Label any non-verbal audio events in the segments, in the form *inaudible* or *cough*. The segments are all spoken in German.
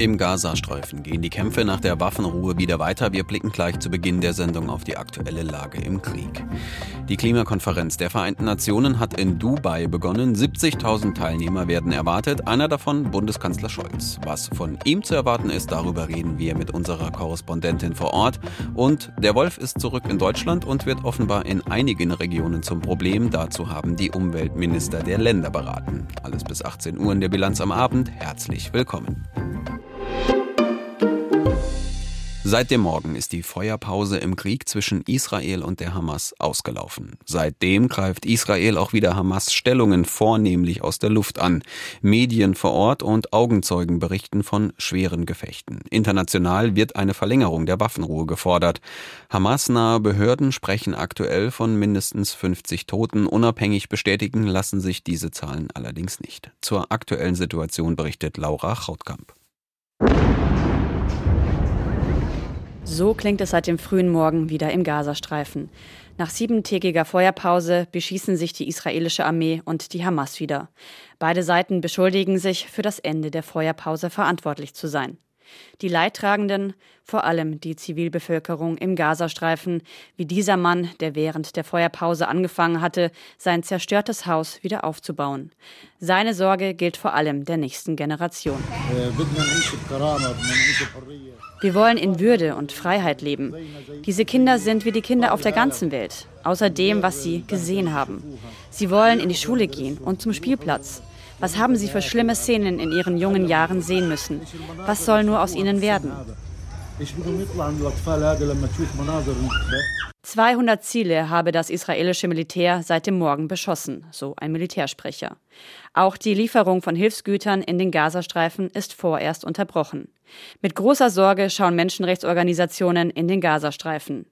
Im Gazastreifen gehen die Kämpfe nach der Waffenruhe wieder weiter. Wir blicken gleich zu Beginn der Sendung auf die aktuelle Lage im Krieg. Die Klimakonferenz der Vereinten Nationen hat in Dubai begonnen. 70.000 Teilnehmer werden erwartet, einer davon Bundeskanzler Scholz. Was von ihm zu erwarten ist, darüber reden wir mit unserer Korrespondentin vor Ort. Und der Wolf ist zurück in Deutschland und wird offenbar in einigen Regionen zum Problem. Dazu haben die Umweltminister der Länder beraten. Alles bis 18 Uhr in der Bilanz am Abend. Herzlich willkommen. Seit dem Morgen ist die Feuerpause im Krieg zwischen Israel und der Hamas ausgelaufen. Seitdem greift Israel auch wieder Hamas Stellungen vornehmlich aus der Luft an. Medien vor Ort und Augenzeugen berichten von schweren Gefechten. International wird eine Verlängerung der Waffenruhe gefordert. Hamas-nahe Behörden sprechen aktuell von mindestens 50 Toten. Unabhängig bestätigen lassen sich diese Zahlen allerdings nicht. Zur aktuellen Situation berichtet Laura Chautkamp. So klingt es seit dem frühen Morgen wieder im Gazastreifen. Nach siebentägiger Feuerpause beschießen sich die israelische Armee und die Hamas wieder. Beide Seiten beschuldigen sich, für das Ende der Feuerpause verantwortlich zu sein. Die Leidtragenden, vor allem die Zivilbevölkerung im Gazastreifen, wie dieser Mann, der während der Feuerpause angefangen hatte, sein zerstörtes Haus wieder aufzubauen. Seine Sorge gilt vor allem der nächsten Generation. Wir wollen in Würde und Freiheit leben. Diese Kinder sind wie die Kinder auf der ganzen Welt, außer dem, was sie gesehen haben. Sie wollen in die Schule gehen und zum Spielplatz. Was haben Sie für schlimme Szenen in Ihren jungen Jahren sehen müssen? Was soll nur aus ihnen werden? 200 Ziele habe das israelische Militär seit dem Morgen beschossen, so ein Militärsprecher. Auch die Lieferung von Hilfsgütern in den Gazastreifen ist vorerst unterbrochen. Mit großer Sorge schauen Menschenrechtsorganisationen in den Gazastreifen.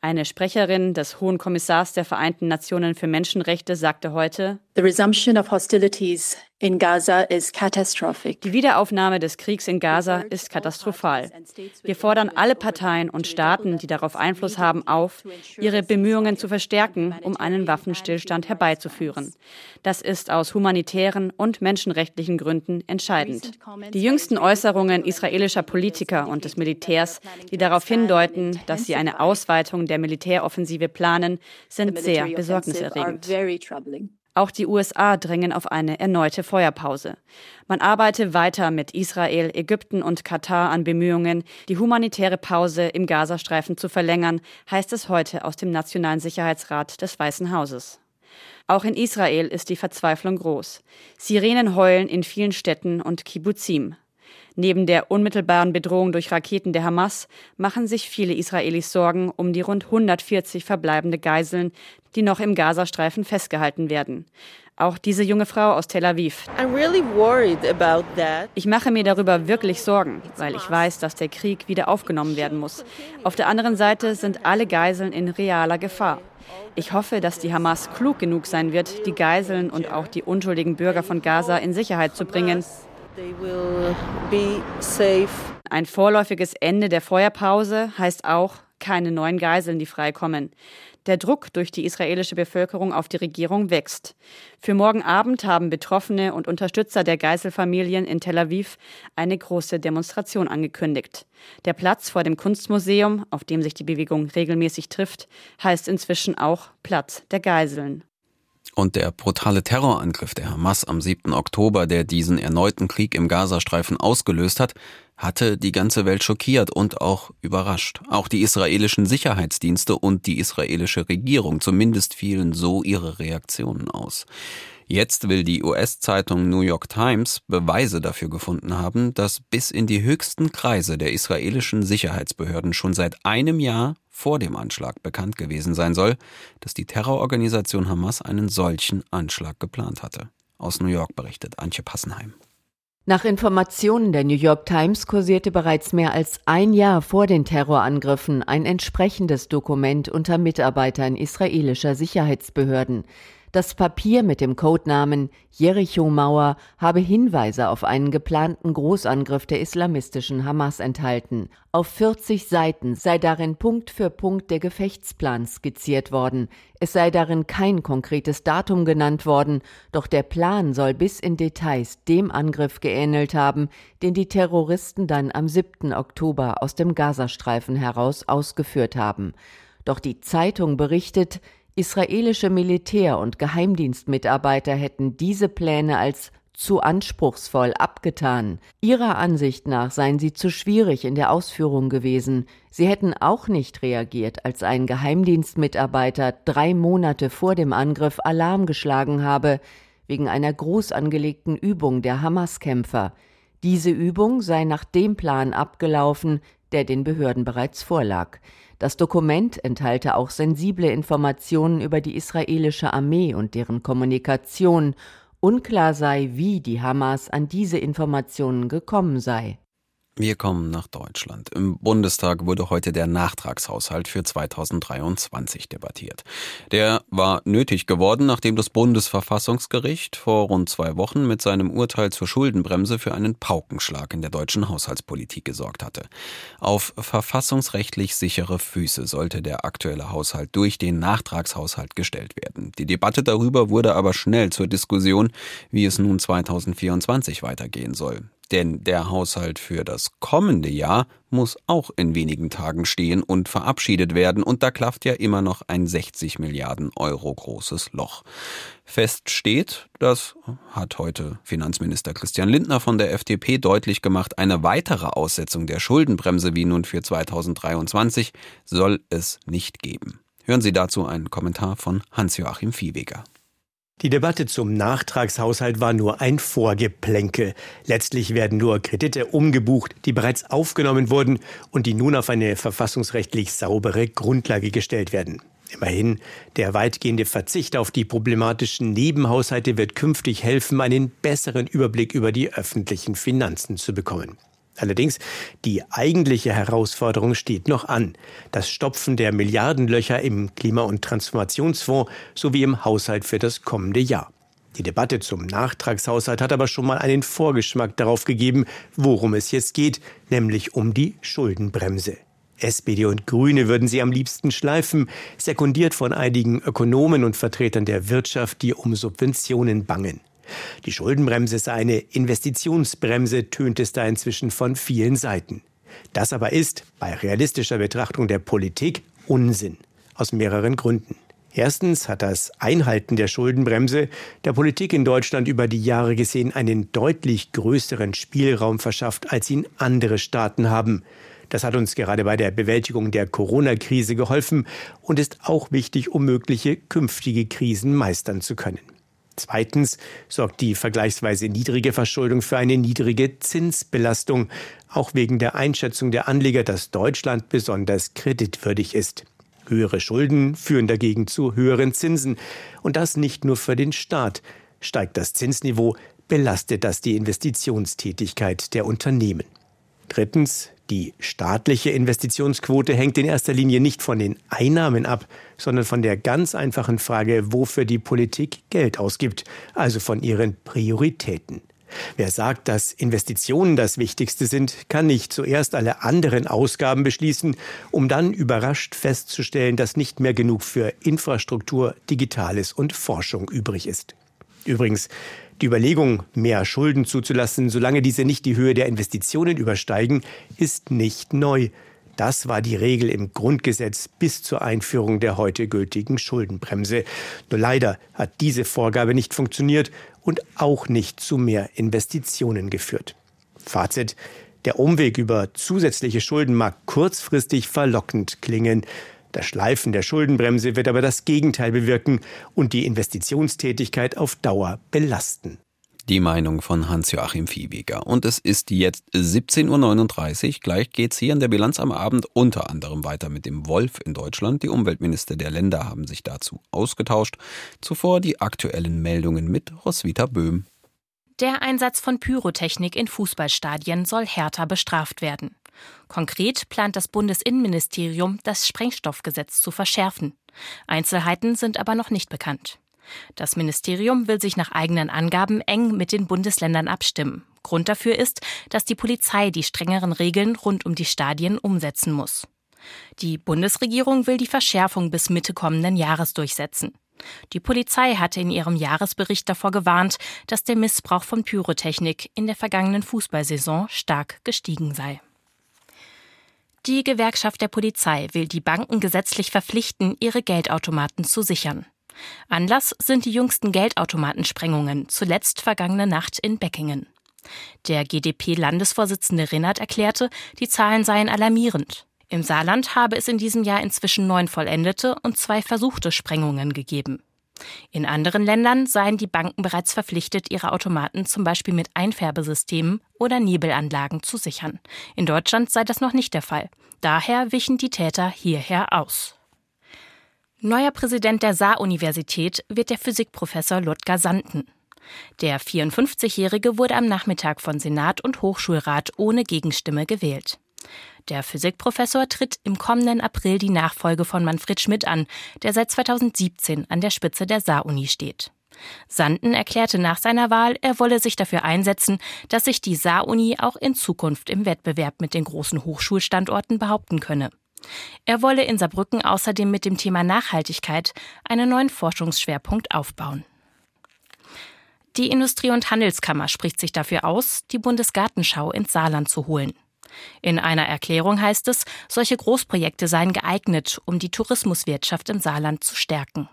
Eine Sprecherin des Hohen Kommissars der Vereinten Nationen für Menschenrechte sagte heute, The resumption of hostilities in Gaza is catastrophic. Die Wiederaufnahme des Kriegs in Gaza ist katastrophal. Wir fordern alle Parteien und Staaten, die darauf Einfluss haben, auf, ihre Bemühungen zu verstärken, um einen Waffenstillstand herbeizuführen. Das ist aus humanitären und menschenrechtlichen Gründen entscheidend. Die jüngsten Äußerungen israelischer Politiker und des Militärs, die darauf hindeuten, dass sie eine Ausweitung der Militäroffensive planen, sind sehr besorgniserregend. Auch die USA drängen auf eine erneute Feuerpause. Man arbeite weiter mit Israel, Ägypten und Katar an Bemühungen, die humanitäre Pause im Gazastreifen zu verlängern, heißt es heute aus dem Nationalen Sicherheitsrat des Weißen Hauses. Auch in Israel ist die Verzweiflung groß. Sirenen heulen in vielen Städten und Kibbuzim. Neben der unmittelbaren Bedrohung durch Raketen der Hamas machen sich viele Israelis Sorgen um die rund 140 verbleibende Geiseln, die noch im Gazastreifen festgehalten werden. Auch diese junge Frau aus Tel Aviv. Really ich mache mir darüber wirklich Sorgen, weil ich weiß, dass der Krieg wieder aufgenommen werden muss. Auf der anderen Seite sind alle Geiseln in realer Gefahr. Ich hoffe, dass die Hamas klug genug sein wird, die Geiseln und auch die unschuldigen Bürger von Gaza in Sicherheit zu bringen ein vorläufiges Ende der Feuerpause heißt auch keine neuen Geiseln, die freikommen. Der Druck durch die israelische Bevölkerung auf die Regierung wächst. Für morgen Abend haben Betroffene und Unterstützer der Geiselfamilien in Tel Aviv eine große Demonstration angekündigt. Der Platz vor dem Kunstmuseum, auf dem sich die Bewegung regelmäßig trifft, heißt inzwischen auch Platz der Geiseln. Und der brutale Terrorangriff der Hamas am 7. Oktober, der diesen erneuten Krieg im Gazastreifen ausgelöst hat, hatte die ganze Welt schockiert und auch überrascht. Auch die israelischen Sicherheitsdienste und die israelische Regierung, zumindest fielen so ihre Reaktionen aus. Jetzt will die US-Zeitung New York Times Beweise dafür gefunden haben, dass bis in die höchsten Kreise der israelischen Sicherheitsbehörden schon seit einem Jahr vor dem Anschlag bekannt gewesen sein soll, dass die Terrororganisation Hamas einen solchen Anschlag geplant hatte. Aus New York berichtet Antje Passenheim. Nach Informationen der New York Times kursierte bereits mehr als ein Jahr vor den Terrorangriffen ein entsprechendes Dokument unter Mitarbeitern israelischer Sicherheitsbehörden. Das Papier mit dem Codenamen Jericho-Mauer habe Hinweise auf einen geplanten Großangriff der islamistischen Hamas enthalten. Auf 40 Seiten sei darin Punkt für Punkt der Gefechtsplan skizziert worden. Es sei darin kein konkretes Datum genannt worden, doch der Plan soll bis in Details dem Angriff geähnelt haben, den die Terroristen dann am 7. Oktober aus dem Gazastreifen heraus ausgeführt haben. Doch die Zeitung berichtet, Israelische Militär- und Geheimdienstmitarbeiter hätten diese Pläne als zu anspruchsvoll abgetan. Ihrer Ansicht nach seien sie zu schwierig in der Ausführung gewesen. Sie hätten auch nicht reagiert, als ein Geheimdienstmitarbeiter drei Monate vor dem Angriff Alarm geschlagen habe, wegen einer groß angelegten Übung der Hamas-Kämpfer. Diese Übung sei nach dem Plan abgelaufen, der den Behörden bereits vorlag. Das Dokument enthalte auch sensible Informationen über die israelische Armee und deren Kommunikation. Unklar sei, wie die Hamas an diese Informationen gekommen sei. Wir kommen nach Deutschland. Im Bundestag wurde heute der Nachtragshaushalt für 2023 debattiert. Der war nötig geworden, nachdem das Bundesverfassungsgericht vor rund zwei Wochen mit seinem Urteil zur Schuldenbremse für einen Paukenschlag in der deutschen Haushaltspolitik gesorgt hatte. Auf verfassungsrechtlich sichere Füße sollte der aktuelle Haushalt durch den Nachtragshaushalt gestellt werden. Die Debatte darüber wurde aber schnell zur Diskussion, wie es nun 2024 weitergehen soll. Denn der Haushalt für das kommende Jahr muss auch in wenigen Tagen stehen und verabschiedet werden, und da klafft ja immer noch ein 60 Milliarden Euro großes Loch. Fest steht, das hat heute Finanzminister Christian Lindner von der FDP deutlich gemacht, eine weitere Aussetzung der Schuldenbremse wie nun für 2023 soll es nicht geben. Hören Sie dazu einen Kommentar von Hans-Joachim Viehweger. Die Debatte zum Nachtragshaushalt war nur ein Vorgeplänkel. Letztlich werden nur Kredite umgebucht, die bereits aufgenommen wurden und die nun auf eine verfassungsrechtlich saubere Grundlage gestellt werden. Immerhin, der weitgehende Verzicht auf die problematischen Nebenhaushalte wird künftig helfen, einen besseren Überblick über die öffentlichen Finanzen zu bekommen. Allerdings, die eigentliche Herausforderung steht noch an. Das Stopfen der Milliardenlöcher im Klima- und Transformationsfonds sowie im Haushalt für das kommende Jahr. Die Debatte zum Nachtragshaushalt hat aber schon mal einen Vorgeschmack darauf gegeben, worum es jetzt geht, nämlich um die Schuldenbremse. SPD und Grüne würden sie am liebsten schleifen, sekundiert von einigen Ökonomen und Vertretern der Wirtschaft, die um Subventionen bangen. Die Schuldenbremse sei eine Investitionsbremse, tönt es da inzwischen von vielen Seiten. Das aber ist, bei realistischer Betrachtung der Politik, Unsinn. Aus mehreren Gründen. Erstens hat das Einhalten der Schuldenbremse der Politik in Deutschland über die Jahre gesehen einen deutlich größeren Spielraum verschafft, als ihn andere Staaten haben. Das hat uns gerade bei der Bewältigung der Corona-Krise geholfen und ist auch wichtig, um mögliche künftige Krisen meistern zu können. Zweitens sorgt die vergleichsweise niedrige Verschuldung für eine niedrige Zinsbelastung, auch wegen der Einschätzung der Anleger, dass Deutschland besonders kreditwürdig ist. Höhere Schulden führen dagegen zu höheren Zinsen, und das nicht nur für den Staat. Steigt das Zinsniveau, belastet das die Investitionstätigkeit der Unternehmen. Drittens, die staatliche Investitionsquote hängt in erster Linie nicht von den Einnahmen ab, sondern von der ganz einfachen Frage, wofür die Politik Geld ausgibt, also von ihren Prioritäten. Wer sagt, dass Investitionen das Wichtigste sind, kann nicht zuerst alle anderen Ausgaben beschließen, um dann überrascht festzustellen, dass nicht mehr genug für Infrastruktur, Digitales und Forschung übrig ist. Übrigens, die Überlegung, mehr Schulden zuzulassen, solange diese nicht die Höhe der Investitionen übersteigen, ist nicht neu. Das war die Regel im Grundgesetz bis zur Einführung der heute gültigen Schuldenbremse. Nur leider hat diese Vorgabe nicht funktioniert und auch nicht zu mehr Investitionen geführt. Fazit. Der Umweg über zusätzliche Schulden mag kurzfristig verlockend klingen. Das Schleifen der Schuldenbremse wird aber das Gegenteil bewirken und die Investitionstätigkeit auf Dauer belasten. Die Meinung von Hans-Joachim Viehweger. Und es ist jetzt 17.39 Uhr. Gleich geht's hier in der Bilanz am Abend unter anderem weiter mit dem Wolf in Deutschland. Die Umweltminister der Länder haben sich dazu ausgetauscht. Zuvor die aktuellen Meldungen mit Roswitha Böhm. Der Einsatz von Pyrotechnik in Fußballstadien soll härter bestraft werden. Konkret plant das Bundesinnenministerium, das Sprengstoffgesetz zu verschärfen. Einzelheiten sind aber noch nicht bekannt. Das Ministerium will sich nach eigenen Angaben eng mit den Bundesländern abstimmen. Grund dafür ist, dass die Polizei die strengeren Regeln rund um die Stadien umsetzen muss. Die Bundesregierung will die Verschärfung bis Mitte kommenden Jahres durchsetzen. Die Polizei hatte in ihrem Jahresbericht davor gewarnt, dass der Missbrauch von Pyrotechnik in der vergangenen Fußballsaison stark gestiegen sei. Die Gewerkschaft der Polizei will die Banken gesetzlich verpflichten, ihre Geldautomaten zu sichern. Anlass sind die jüngsten Geldautomatensprengungen, zuletzt vergangene Nacht in Beckingen. Der GdP-Landesvorsitzende Rinnert erklärte, die Zahlen seien alarmierend. Im Saarland habe es in diesem Jahr inzwischen neun vollendete und zwei versuchte Sprengungen gegeben. In anderen Ländern seien die Banken bereits verpflichtet, ihre Automaten zum Beispiel mit Einfärbesystemen oder Nebelanlagen zu sichern. In Deutschland sei das noch nicht der Fall. Daher wichen die Täter hierher aus. Neuer Präsident der Saar-Universität wird der Physikprofessor Ludger Sanden. Der 54-Jährige wurde am Nachmittag von Senat und Hochschulrat ohne Gegenstimme gewählt. Der Physikprofessor tritt im kommenden April die Nachfolge von Manfred Schmidt an, der seit 2017 an der Spitze der Saar-Uni steht. Sanden erklärte nach seiner Wahl, er wolle sich dafür einsetzen, dass sich die Saar-Uni auch in Zukunft im Wettbewerb mit den großen Hochschulstandorten behaupten könne. Er wolle in Saarbrücken außerdem mit dem Thema Nachhaltigkeit einen neuen Forschungsschwerpunkt aufbauen. Die Industrie- und Handelskammer spricht sich dafür aus, die Bundesgartenschau ins Saarland zu holen. In einer Erklärung heißt es, solche Großprojekte seien geeignet, um die Tourismuswirtschaft im Saarland zu stärken.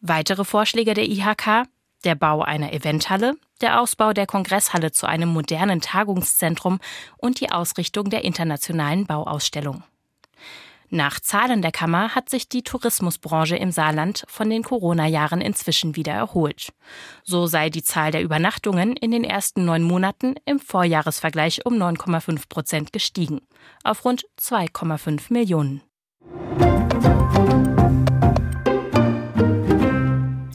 Weitere Vorschläge der IHK der Bau einer Eventhalle, der Ausbau der Kongresshalle zu einem modernen Tagungszentrum und die Ausrichtung der internationalen Bauausstellung. Nach Zahlen der Kammer hat sich die Tourismusbranche im Saarland von den Corona-Jahren inzwischen wieder erholt. So sei die Zahl der Übernachtungen in den ersten neun Monaten im Vorjahresvergleich um 9,5 Prozent gestiegen, auf rund 2,5 Millionen.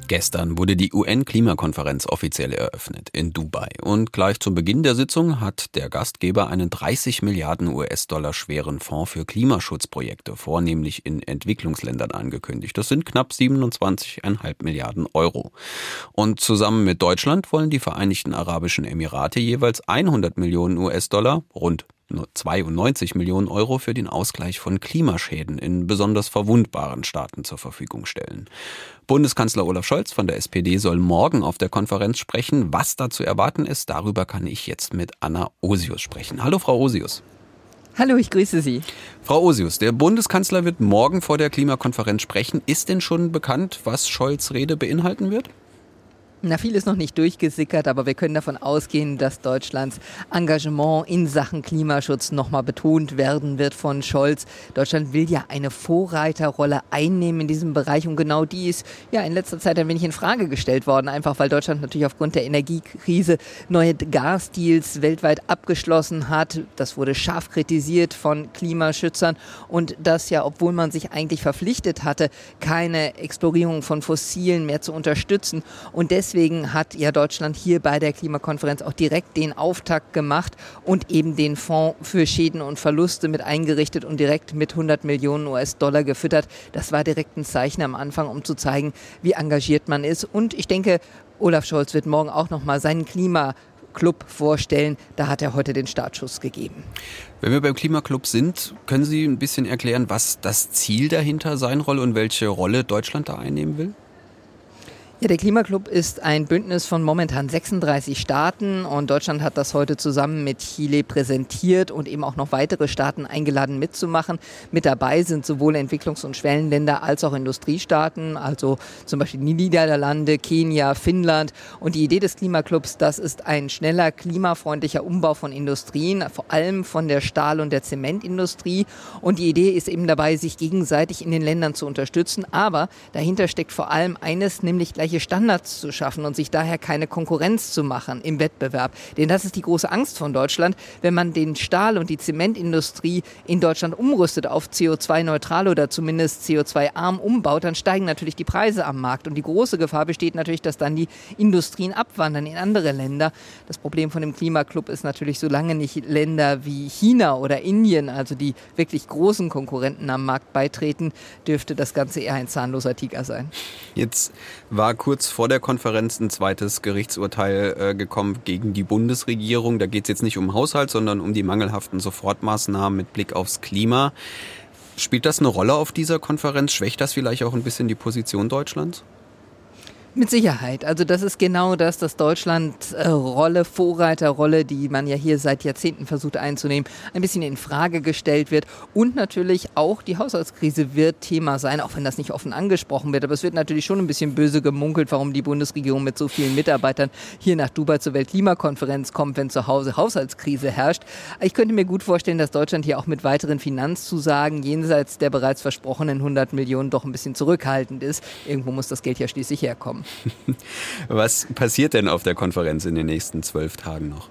Gestern wurde die UN-Klimakonferenz offiziell eröffnet in Dubai und gleich zum Beginn der Sitzung hat der Gastgeber einen 30 Milliarden US-Dollar schweren Fonds für Klimaschutzprojekte, vornehmlich in Entwicklungsländern angekündigt. Das sind knapp 27,5 Milliarden Euro. Und zusammen mit Deutschland wollen die Vereinigten Arabischen Emirate jeweils 100 Millionen US-Dollar, rund 92 Millionen Euro für den Ausgleich von Klimaschäden in besonders verwundbaren Staaten zur Verfügung stellen. Bundeskanzler Olaf Scholz von der SPD soll morgen auf der Konferenz sprechen. Was da zu erwarten ist, darüber kann ich jetzt mit Anna Osius sprechen. Hallo, Frau Osius. Hallo, ich grüße Sie. Frau Osius, der Bundeskanzler wird morgen vor der Klimakonferenz sprechen. Ist denn schon bekannt, was Scholz Rede beinhalten wird? Na, viel ist noch nicht durchgesickert, aber wir können davon ausgehen, dass Deutschlands Engagement in Sachen Klimaschutz nochmal betont werden wird von Scholz. Deutschland will ja eine Vorreiterrolle einnehmen in diesem Bereich und genau die ist ja in letzter Zeit ein wenig in Frage gestellt worden, einfach weil Deutschland natürlich aufgrund der Energiekrise neue Gasdeals weltweit abgeschlossen hat. Das wurde scharf kritisiert von Klimaschützern und das ja, obwohl man sich eigentlich verpflichtet hatte, keine Explorierung von Fossilen mehr zu unterstützen und deswegen deswegen hat ja Deutschland hier bei der Klimakonferenz auch direkt den Auftakt gemacht und eben den Fonds für Schäden und Verluste mit eingerichtet und direkt mit 100 Millionen US-Dollar gefüttert. Das war direkt ein Zeichen am Anfang, um zu zeigen, wie engagiert man ist. Und ich denke, Olaf Scholz wird morgen auch noch mal seinen Klima Club vorstellen. Da hat er heute den Startschuss gegeben. Wenn wir beim Klimaclub sind, können Sie ein bisschen erklären, was das Ziel dahinter sein soll und welche Rolle Deutschland da einnehmen will? Ja, der Klimaclub ist ein Bündnis von momentan 36 Staaten und Deutschland hat das heute zusammen mit Chile präsentiert und eben auch noch weitere Staaten eingeladen mitzumachen. Mit dabei sind sowohl Entwicklungs- und Schwellenländer als auch Industriestaaten, also zum Beispiel die Niederlande, Kenia, Finnland. Und die Idee des Klimaclubs, das ist ein schneller, klimafreundlicher Umbau von Industrien, vor allem von der Stahl- und der Zementindustrie. Und die Idee ist eben dabei, sich gegenseitig in den Ländern zu unterstützen. Aber dahinter steckt vor allem eines, nämlich gleich gleiche Standards zu schaffen und sich daher keine Konkurrenz zu machen im Wettbewerb. Denn das ist die große Angst von Deutschland, wenn man den Stahl- und die Zementindustrie in Deutschland umrüstet auf CO2-neutral oder zumindest CO2-arm umbaut, dann steigen natürlich die Preise am Markt. Und die große Gefahr besteht natürlich, dass dann die Industrien abwandern in andere Länder. Das Problem von dem Klimaclub ist natürlich, solange nicht Länder wie China oder Indien, also die wirklich großen Konkurrenten am Markt beitreten, dürfte das Ganze eher ein zahnloser Tiger sein. Jetzt war kurz vor der Konferenz ein zweites Gerichtsurteil äh, gekommen gegen die Bundesregierung. Da geht es jetzt nicht um Haushalt, sondern um die mangelhaften Sofortmaßnahmen mit Blick aufs Klima. Spielt das eine Rolle auf dieser Konferenz? Schwächt das vielleicht auch ein bisschen die Position Deutschlands? Mit Sicherheit. Also das ist genau das, dass Deutschland äh, Rolle, Vorreiterrolle, die man ja hier seit Jahrzehnten versucht einzunehmen, ein bisschen in Frage gestellt wird. Und natürlich auch die Haushaltskrise wird Thema sein, auch wenn das nicht offen angesprochen wird. Aber es wird natürlich schon ein bisschen böse gemunkelt, warum die Bundesregierung mit so vielen Mitarbeitern hier nach Dubai zur Weltklimakonferenz kommt, wenn zu Hause Haushaltskrise herrscht. Ich könnte mir gut vorstellen, dass Deutschland hier auch mit weiteren Finanzzusagen jenseits der bereits versprochenen 100 Millionen doch ein bisschen zurückhaltend ist. Irgendwo muss das Geld ja schließlich herkommen *laughs* Was passiert denn auf der Konferenz in den nächsten zwölf Tagen noch?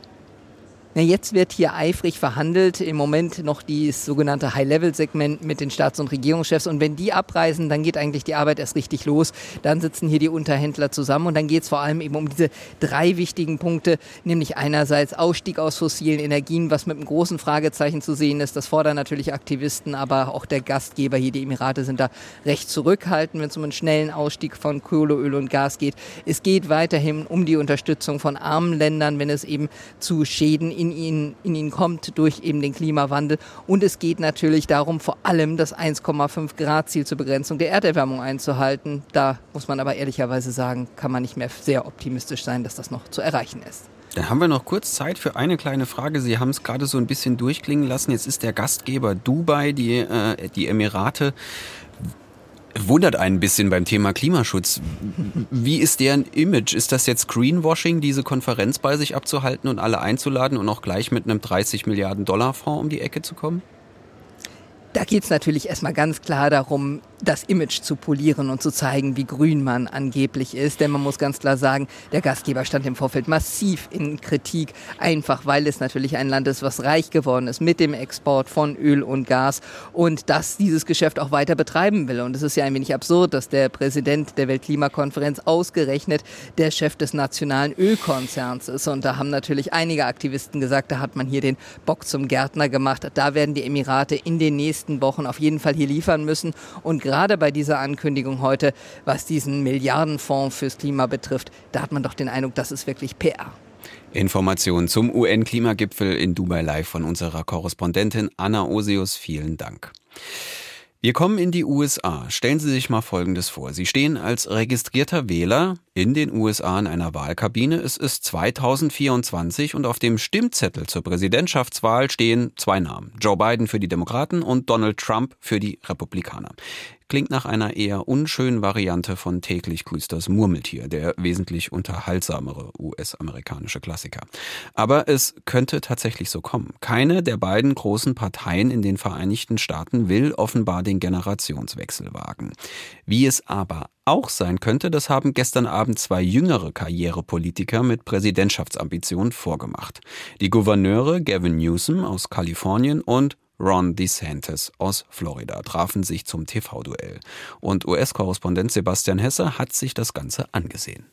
Na, jetzt wird hier eifrig verhandelt. Im Moment noch dieses sogenannte High-Level-Segment mit den Staats- und Regierungschefs. Und wenn die abreisen, dann geht eigentlich die Arbeit erst richtig los. Dann sitzen hier die Unterhändler zusammen und dann geht es vor allem eben um diese drei wichtigen Punkte, nämlich einerseits Ausstieg aus fossilen Energien, was mit einem großen Fragezeichen zu sehen ist. Das fordern natürlich Aktivisten, aber auch der Gastgeber hier, die Emirate, sind da recht zurückhaltend, wenn es um einen schnellen Ausstieg von Kohle, Öl und Gas geht. Es geht weiterhin um die Unterstützung von armen Ländern, wenn es eben zu Schäden in in ihnen, in ihnen kommt durch eben den Klimawandel. Und es geht natürlich darum, vor allem das 1,5 Grad Ziel zur Begrenzung der Erderwärmung einzuhalten. Da muss man aber ehrlicherweise sagen, kann man nicht mehr sehr optimistisch sein, dass das noch zu erreichen ist. Dann haben wir noch kurz Zeit für eine kleine Frage. Sie haben es gerade so ein bisschen durchklingen lassen. Jetzt ist der Gastgeber Dubai, die, äh, die Emirate wundert ein bisschen beim Thema Klimaschutz. Wie ist deren Image? Ist das jetzt Greenwashing, diese Konferenz bei sich abzuhalten und alle einzuladen und auch gleich mit einem 30 Milliarden Dollar Fonds um die Ecke zu kommen? Da geht es natürlich erstmal ganz klar darum, das Image zu polieren und zu zeigen, wie grün man angeblich ist. Denn man muss ganz klar sagen, der Gastgeber stand im Vorfeld massiv in Kritik, einfach weil es natürlich ein Land ist, was reich geworden ist mit dem Export von Öl und Gas und das dieses Geschäft auch weiter betreiben will. Und es ist ja ein wenig absurd, dass der Präsident der Weltklimakonferenz ausgerechnet der Chef des nationalen Ölkonzerns ist. Und da haben natürlich einige Aktivisten gesagt, da hat man hier den Bock zum Gärtner gemacht. Da werden die Emirate in den nächsten Wochen auf jeden Fall hier liefern müssen. Und gerade bei dieser Ankündigung heute, was diesen Milliardenfonds fürs Klima betrifft, da hat man doch den Eindruck, das ist wirklich PR. Informationen zum UN-Klimagipfel in Dubai live von unserer Korrespondentin Anna Osius. Vielen Dank. Wir kommen in die USA. Stellen Sie sich mal Folgendes vor. Sie stehen als registrierter Wähler in den USA in einer Wahlkabine. Es ist 2024 und auf dem Stimmzettel zur Präsidentschaftswahl stehen zwei Namen. Joe Biden für die Demokraten und Donald Trump für die Republikaner. Klingt nach einer eher unschönen Variante von täglich grüßt das Murmeltier, der wesentlich unterhaltsamere US-amerikanische Klassiker. Aber es könnte tatsächlich so kommen. Keine der beiden großen Parteien in den Vereinigten Staaten will offenbar den Generationswechsel wagen. Wie es aber auch sein könnte, das haben gestern Abend zwei jüngere Karrierepolitiker mit Präsidentschaftsambitionen vorgemacht. Die Gouverneure Gavin Newsom aus Kalifornien und Ron DeSantis aus Florida trafen sich zum TV-Duell. Und US-Korrespondent Sebastian Hesse hat sich das Ganze angesehen.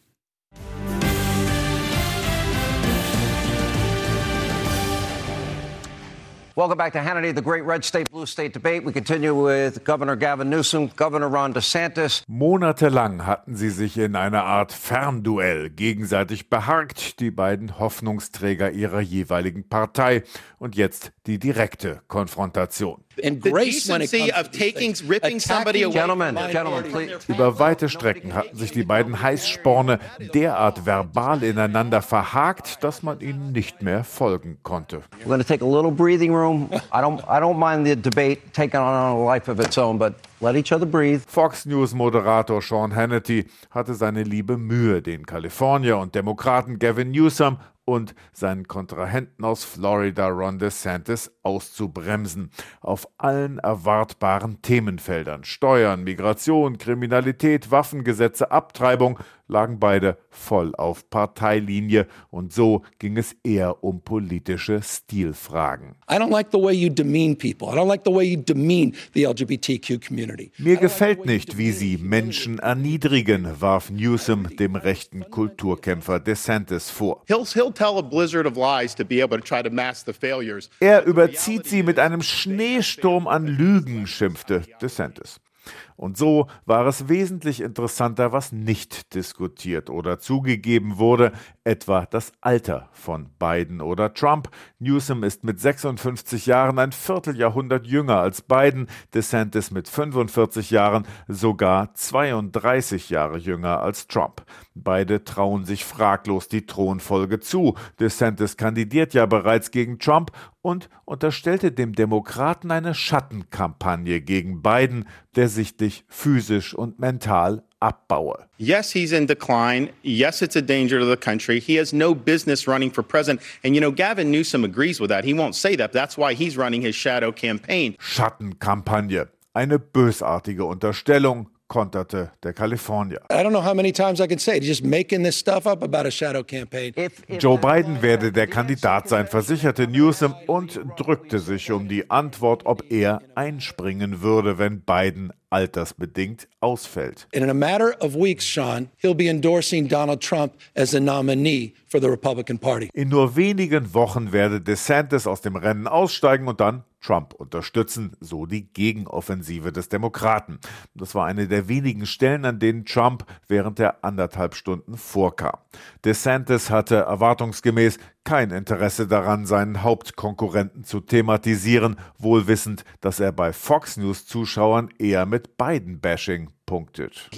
Welcome back to Hannity, the great red state, blue state debate. We continue with Governor Gavin Newsom, Governor Ron DeSantis. Monatelang hatten sie sich in einer Art Fernduell gegenseitig beharkt, die beiden Hoffnungsträger ihrer jeweiligen Partei. Und jetzt die direkte Konfrontation. Über weite Strecken hatten sich die beiden Heißsporne derart verbal ineinander verhakt, dass man ihnen nicht mehr folgen konnte. We're going to take a little breathing room. I don't, I don't mind the debate taking on a life of its own, but let each other breathe. Fox News Moderator Sean Hannity hatte seine liebe Mühe, den Kalifornier und Demokraten Gavin Newsom und seinen Kontrahenten aus Florida Ron DeSantis auszubremsen. Auf allen erwartbaren Themenfeldern Steuern, Migration, Kriminalität, Waffengesetze, Abtreibung lagen beide voll auf Parteilinie und so ging es eher um politische Stilfragen. Mir gefällt nicht, wie sie Menschen erniedrigen, warf Newsom dem rechten Kulturkämpfer DeSantis vor. Er überzieht sie mit einem Schneesturm an Lügen, schimpfte DeSantis. Und so war es wesentlich interessanter, was nicht diskutiert oder zugegeben wurde, etwa das Alter von Biden oder Trump. Newsom ist mit 56 Jahren ein Vierteljahrhundert jünger als Biden, DeSantis mit 45 Jahren sogar 32 Jahre jünger als Trump. Beide trauen sich fraglos die Thronfolge zu. DeSantis kandidiert ja bereits gegen Trump und unterstellte dem Demokraten eine Schattenkampagne gegen Biden, der sichtlich physisch und mental abbaue. Yes, he's in decline. Yes, it's a danger to the country. He has no business running for president. And you know, Gavin Newsom agrees with that. He won't say that. That's why he's running his shadow campaign. Schattenkampagne. Eine bösartige Unterstellung, konterte der Kalifornier. Joe Biden werde der Kandidat sein, versicherte Newsom und drückte sich um die Antwort, ob er einspringen würde, wenn Biden altersbedingt ausfällt. In a matter of weeks, Sean, he'll be endorsing Donald Trump as the nominee for the Republican Party. In nur wenigen Wochen werde DeSantis aus dem Rennen aussteigen und dann Trump unterstützen, so die Gegenoffensive des Demokraten. Das war eine der wenigen Stellen, an denen Trump während der anderthalb Stunden vorkam. DeSantis hatte erwartungsgemäß kein Interesse daran, seinen Hauptkonkurrenten zu thematisieren, wohl wissend, dass er bei Fox News Zuschauern eher mit Biden-Bashing punktet.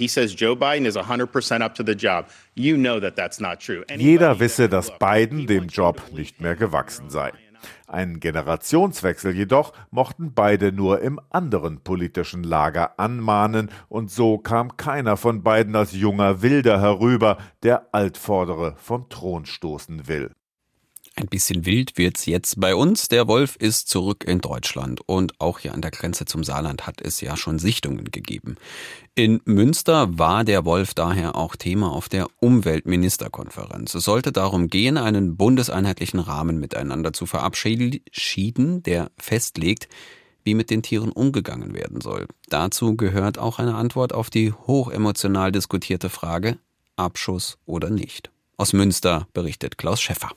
Jeder wisse, dass Biden dem Job nicht mehr gewachsen sei. Einen Generationswechsel jedoch mochten beide nur im anderen politischen Lager anmahnen, und so kam keiner von beiden als junger Wilder herüber, der Altvordere vom Thron stoßen will. Ein bisschen wild wird's jetzt bei uns. Der Wolf ist zurück in Deutschland und auch hier an der Grenze zum Saarland hat es ja schon Sichtungen gegeben. In Münster war der Wolf daher auch Thema auf der Umweltministerkonferenz. Es sollte darum gehen, einen bundeseinheitlichen Rahmen miteinander zu verabschieden, der festlegt, wie mit den Tieren umgegangen werden soll. Dazu gehört auch eine Antwort auf die hochemotional diskutierte Frage Abschuss oder nicht. Aus Münster berichtet Klaus Schäffer.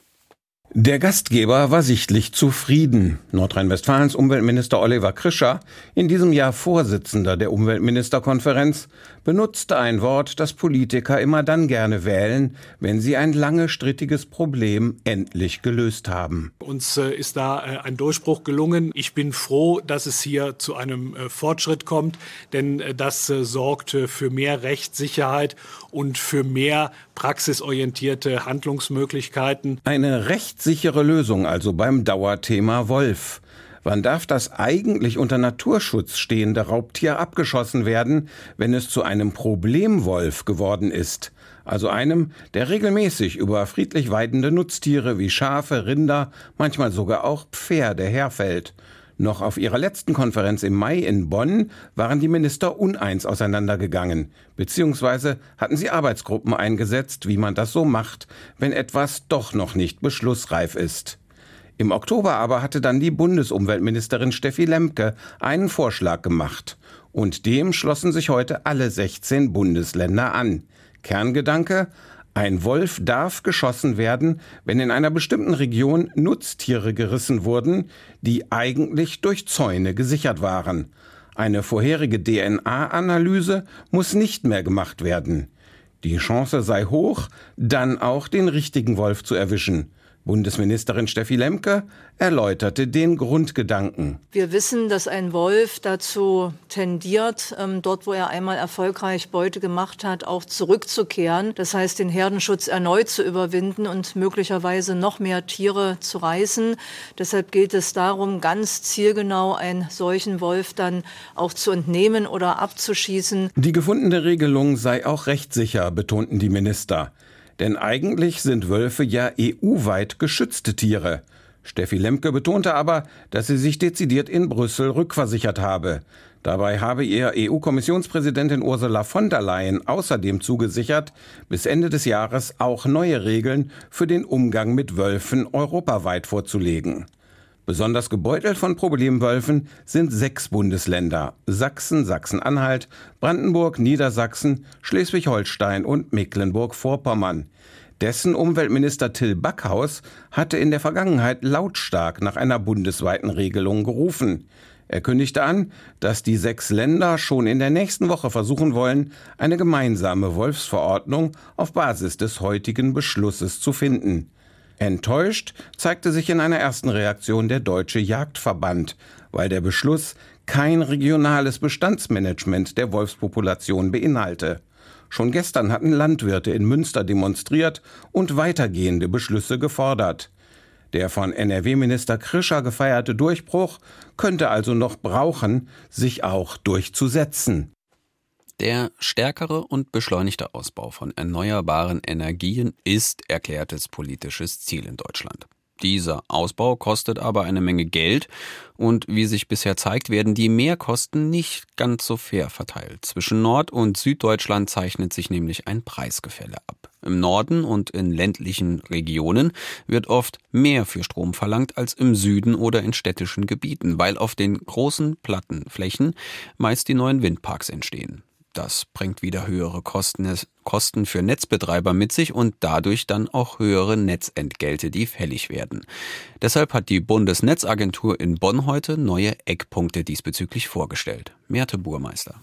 Der Gastgeber war sichtlich zufrieden. Nordrhein-Westfalens Umweltminister Oliver Krischer, in diesem Jahr Vorsitzender der Umweltministerkonferenz, benutzte ein Wort, das Politiker immer dann gerne wählen, wenn sie ein lange strittiges Problem endlich gelöst haben. Uns äh, ist da äh, ein Durchbruch gelungen. Ich bin froh, dass es hier zu einem äh, Fortschritt kommt, denn das sorgt für mehr Rechtssicherheit und für mehr praxisorientierte Handlungsmöglichkeiten. Eine rechtssichere Lösung also beim Dauerthema Wolf. Wann darf das eigentlich unter Naturschutz stehende Raubtier abgeschossen werden, wenn es zu einem Problemwolf geworden ist? Also einem, der regelmäßig über friedlich weidende Nutztiere wie Schafe, Rinder, manchmal sogar auch Pferde herfällt. Noch auf ihrer letzten Konferenz im Mai in Bonn waren die Minister uneins auseinandergegangen, beziehungsweise hatten sie Arbeitsgruppen eingesetzt, wie man das so macht, wenn etwas doch noch nicht beschlussreif ist. Im Oktober aber hatte dann die Bundesumweltministerin Steffi Lemke einen Vorschlag gemacht. Und dem schlossen sich heute alle 16 Bundesländer an. Kerngedanke? Ein Wolf darf geschossen werden, wenn in einer bestimmten Region Nutztiere gerissen wurden, die eigentlich durch Zäune gesichert waren. Eine vorherige DNA-Analyse muss nicht mehr gemacht werden. Die Chance sei hoch, dann auch den richtigen Wolf zu erwischen. Bundesministerin Steffi Lemke erläuterte den Grundgedanken. Wir wissen, dass ein Wolf dazu tendiert, ähm, dort, wo er einmal erfolgreich Beute gemacht hat, auch zurückzukehren. Das heißt, den Herdenschutz erneut zu überwinden und möglicherweise noch mehr Tiere zu reißen. Deshalb geht es darum, ganz zielgenau einen solchen Wolf dann auch zu entnehmen oder abzuschießen. Die gefundene Regelung sei auch rechtssicher, betonten die Minister. Denn eigentlich sind Wölfe ja EU-weit geschützte Tiere. Steffi Lemke betonte aber, dass sie sich dezidiert in Brüssel rückversichert habe. Dabei habe ihr EU-Kommissionspräsidentin Ursula von der Leyen außerdem zugesichert, bis Ende des Jahres auch neue Regeln für den Umgang mit Wölfen europaweit vorzulegen. Besonders gebeutelt von Problemwölfen sind sechs Bundesländer Sachsen, Sachsen-Anhalt, Brandenburg, Niedersachsen, Schleswig-Holstein und Mecklenburg-Vorpommern. Dessen Umweltminister Till Backhaus hatte in der Vergangenheit lautstark nach einer bundesweiten Regelung gerufen. Er kündigte an, dass die sechs Länder schon in der nächsten Woche versuchen wollen, eine gemeinsame Wolfsverordnung auf Basis des heutigen Beschlusses zu finden. Enttäuscht zeigte sich in einer ersten Reaktion der Deutsche Jagdverband, weil der Beschluss kein regionales Bestandsmanagement der Wolfspopulation beinhalte. Schon gestern hatten Landwirte in Münster demonstriert und weitergehende Beschlüsse gefordert. Der von NRW-Minister Krischer gefeierte Durchbruch könnte also noch brauchen, sich auch durchzusetzen. Der stärkere und beschleunigte Ausbau von erneuerbaren Energien ist erklärtes politisches Ziel in Deutschland. Dieser Ausbau kostet aber eine Menge Geld und wie sich bisher zeigt, werden die Mehrkosten nicht ganz so fair verteilt. Zwischen Nord- und Süddeutschland zeichnet sich nämlich ein Preisgefälle ab. Im Norden und in ländlichen Regionen wird oft mehr für Strom verlangt als im Süden oder in städtischen Gebieten, weil auf den großen Plattenflächen meist die neuen Windparks entstehen. Das bringt wieder höhere Kosten, Kosten für Netzbetreiber mit sich und dadurch dann auch höhere Netzentgelte, die fällig werden. Deshalb hat die Bundesnetzagentur in Bonn heute neue Eckpunkte diesbezüglich vorgestellt. Meerte Burmeister.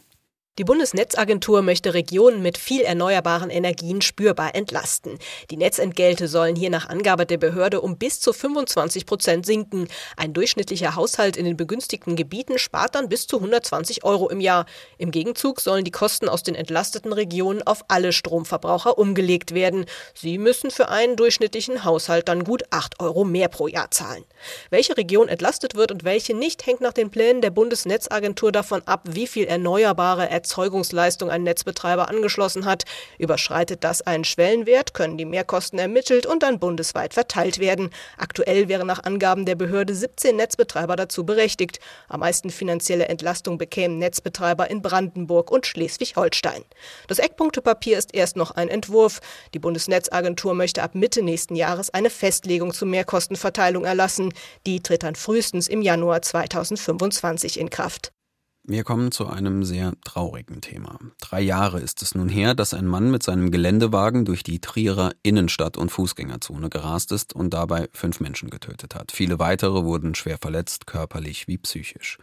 Die Bundesnetzagentur möchte Regionen mit viel erneuerbaren Energien spürbar entlasten. Die Netzentgelte sollen hier nach Angabe der Behörde um bis zu 25 Prozent sinken. Ein durchschnittlicher Haushalt in den begünstigten Gebieten spart dann bis zu 120 Euro im Jahr. Im Gegenzug sollen die Kosten aus den entlasteten Regionen auf alle Stromverbraucher umgelegt werden. Sie müssen für einen durchschnittlichen Haushalt dann gut 8 Euro mehr pro Jahr zahlen. Welche Region entlastet wird und welche nicht, hängt nach den Plänen der Bundesnetzagentur davon ab, wie viel erneuerbare Erzeugung Erzeugungsleistung ein Netzbetreiber angeschlossen hat. Überschreitet das einen Schwellenwert, können die Mehrkosten ermittelt und dann bundesweit verteilt werden. Aktuell wären nach Angaben der Behörde 17 Netzbetreiber dazu berechtigt. Am meisten finanzielle Entlastung bekämen Netzbetreiber in Brandenburg und Schleswig-Holstein. Das Eckpunktepapier ist erst noch ein Entwurf. Die Bundesnetzagentur möchte ab Mitte nächsten Jahres eine Festlegung zur Mehrkostenverteilung erlassen. Die tritt dann frühestens im Januar 2025 in Kraft. Wir kommen zu einem sehr traurigen Thema. Drei Jahre ist es nun her, dass ein Mann mit seinem Geländewagen durch die Trierer Innenstadt- und Fußgängerzone gerast ist und dabei fünf Menschen getötet hat. Viele weitere wurden schwer verletzt, körperlich wie psychisch.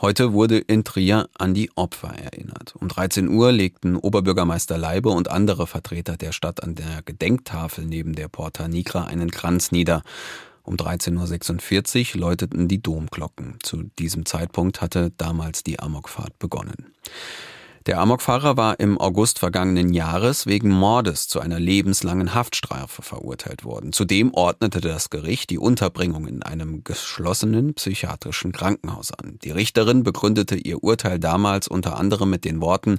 Heute wurde in Trier an die Opfer erinnert. Um 13 Uhr legten Oberbürgermeister Leibe und andere Vertreter der Stadt an der Gedenktafel neben der Porta Nigra einen Kranz nieder. Um 13.46 Uhr läuteten die Domglocken. Zu diesem Zeitpunkt hatte damals die Amokfahrt begonnen. Der Amokfahrer war im August vergangenen Jahres wegen Mordes zu einer lebenslangen Haftstrafe verurteilt worden. Zudem ordnete das Gericht die Unterbringung in einem geschlossenen psychiatrischen Krankenhaus an. Die Richterin begründete ihr Urteil damals unter anderem mit den Worten,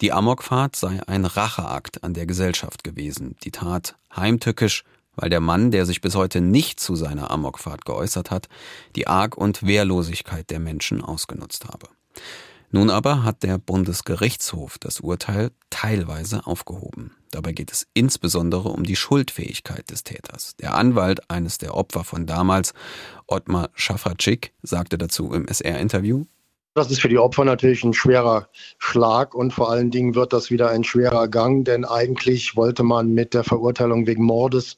die Amokfahrt sei ein Racheakt an der Gesellschaft gewesen, die Tat heimtückisch weil der Mann, der sich bis heute nicht zu seiner Amokfahrt geäußert hat, die Arg- und Wehrlosigkeit der Menschen ausgenutzt habe. Nun aber hat der Bundesgerichtshof das Urteil teilweise aufgehoben. Dabei geht es insbesondere um die Schuldfähigkeit des Täters. Der Anwalt eines der Opfer von damals, Ottmar Schafratschik, sagte dazu im SR-Interview, das ist für die Opfer natürlich ein schwerer Schlag und vor allen Dingen wird das wieder ein schwerer Gang, denn eigentlich wollte man mit der Verurteilung wegen Mordes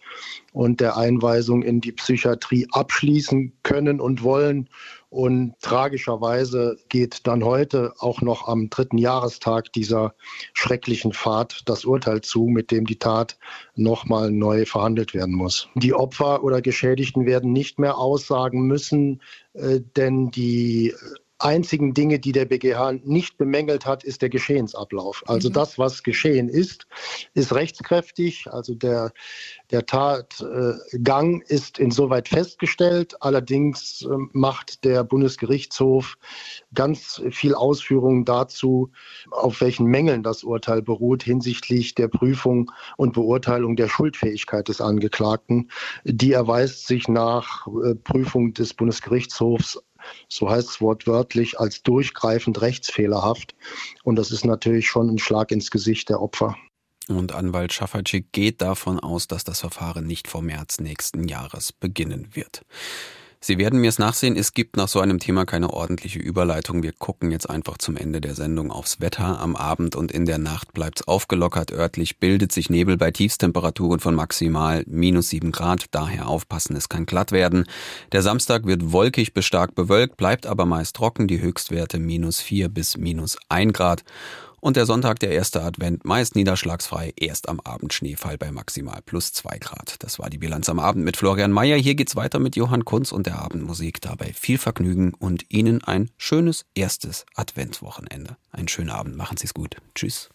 und der Einweisung in die Psychiatrie abschließen können und wollen. Und tragischerweise geht dann heute auch noch am dritten Jahrestag dieser schrecklichen Fahrt das Urteil zu, mit dem die Tat nochmal neu verhandelt werden muss. Die Opfer oder Geschädigten werden nicht mehr aussagen müssen, äh, denn die einzigen Dinge, die der BGH nicht bemängelt hat, ist der Geschehensablauf. Also mhm. das, was geschehen ist, ist rechtskräftig. Also der, der Tatgang ist insoweit festgestellt. Allerdings ähm, macht der Bundesgerichtshof ganz viel Ausführungen dazu, auf welchen Mängeln das Urteil beruht hinsichtlich der Prüfung und Beurteilung der Schuldfähigkeit des Angeklagten. Die erweist sich nach äh, Prüfung des Bundesgerichtshofs so heißt es wortwörtlich, als durchgreifend rechtsfehlerhaft. Und das ist natürlich schon ein Schlag ins Gesicht der Opfer. Und Anwalt Schaffertschik geht davon aus, dass das Verfahren nicht vor März nächsten Jahres beginnen wird. Sie werden mir es nachsehen, es gibt nach so einem Thema keine ordentliche Überleitung. Wir gucken jetzt einfach zum Ende der Sendung aufs Wetter. Am Abend und in der Nacht bleibt's aufgelockert. Örtlich bildet sich Nebel bei Tiefstemperaturen von maximal minus sieben Grad. Daher aufpassen, es kann glatt werden. Der Samstag wird wolkig bis stark bewölkt, bleibt aber meist trocken. Die Höchstwerte minus vier bis minus ein Grad. Und der Sonntag, der erste Advent, meist niederschlagsfrei, erst am Abend Schneefall bei maximal plus zwei Grad. Das war die Bilanz am Abend mit Florian Mayer. Hier geht's weiter mit Johann Kunz und der Abendmusik. Dabei viel Vergnügen und Ihnen ein schönes erstes Adventswochenende. Einen schönen Abend, machen Sie's gut. Tschüss.